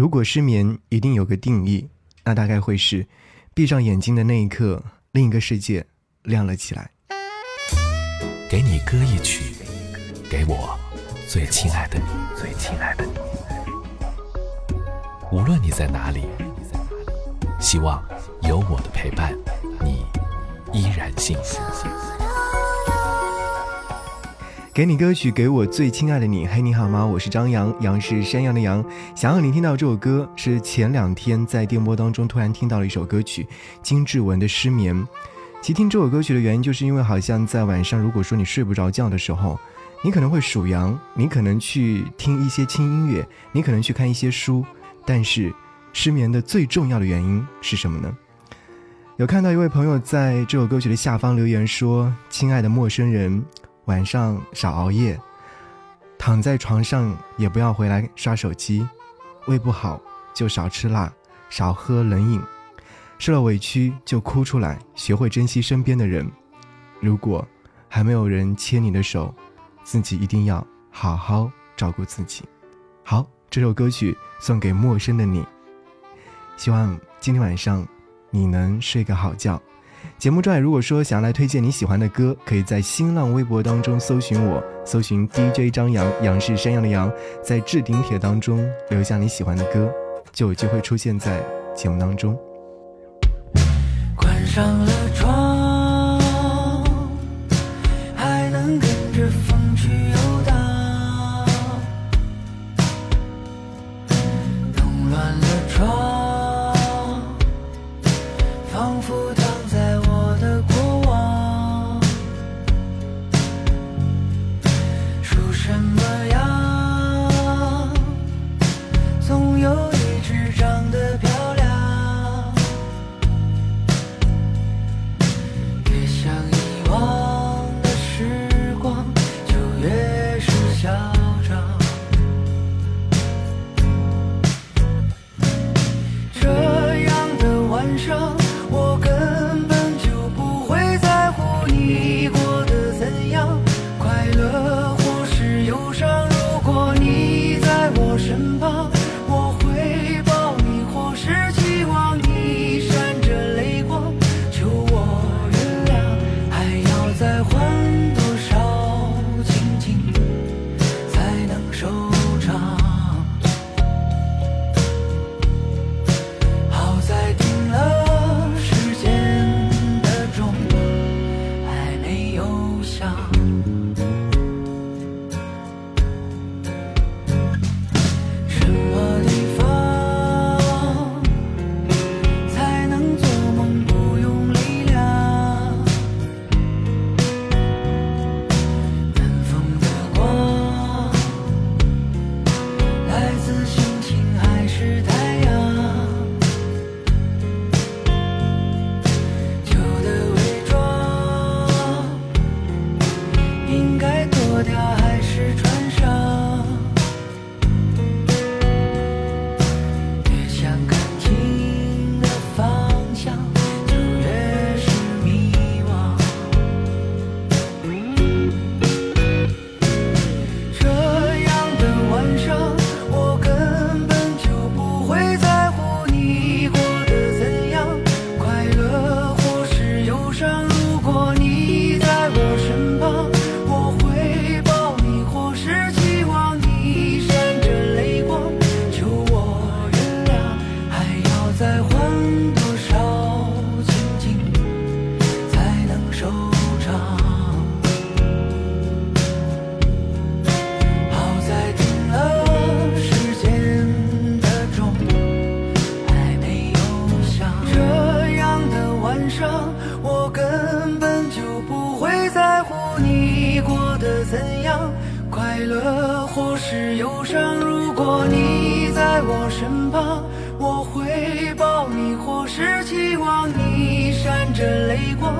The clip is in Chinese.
如果失眠一定有个定义，那大概会是，闭上眼睛的那一刻，另一个世界亮了起来。给你歌一曲，给我最亲爱的你，最亲爱的你。无论你在哪里，希望有我的陪伴，你依然幸福。给你歌曲，给我最亲爱的你。嘿，你好吗？我是张扬，杨是山羊的羊。想要你听到这首歌，是前两天在电波当中突然听到了一首歌曲，金志文的《失眠》。其听这首歌曲的原因，就是因为好像在晚上，如果说你睡不着觉的时候，你可能会数羊，你可能去听一些轻音乐，你可能去看一些书，但是失眠的最重要的原因是什么呢？有看到一位朋友在这首歌曲的下方留言说：“亲爱的陌生人。”晚上少熬夜，躺在床上也不要回来刷手机。胃不好就少吃辣，少喝冷饮。受了委屈就哭出来，学会珍惜身边的人。如果还没有人牵你的手，自己一定要好好照顾自己。好，这首歌曲送给陌生的你。希望今天晚上你能睡个好觉。节目之外，如果说想要来推荐你喜欢的歌，可以在新浪微博当中搜寻我，搜寻 DJ 张扬，杨是山羊的羊，在置顶帖当中留下你喜欢的歌，就有机会出现在节目当中。关上了窗，your 笑想。的，或是忧伤。如果你在我身旁，我会抱你；或是期望你闪着泪光。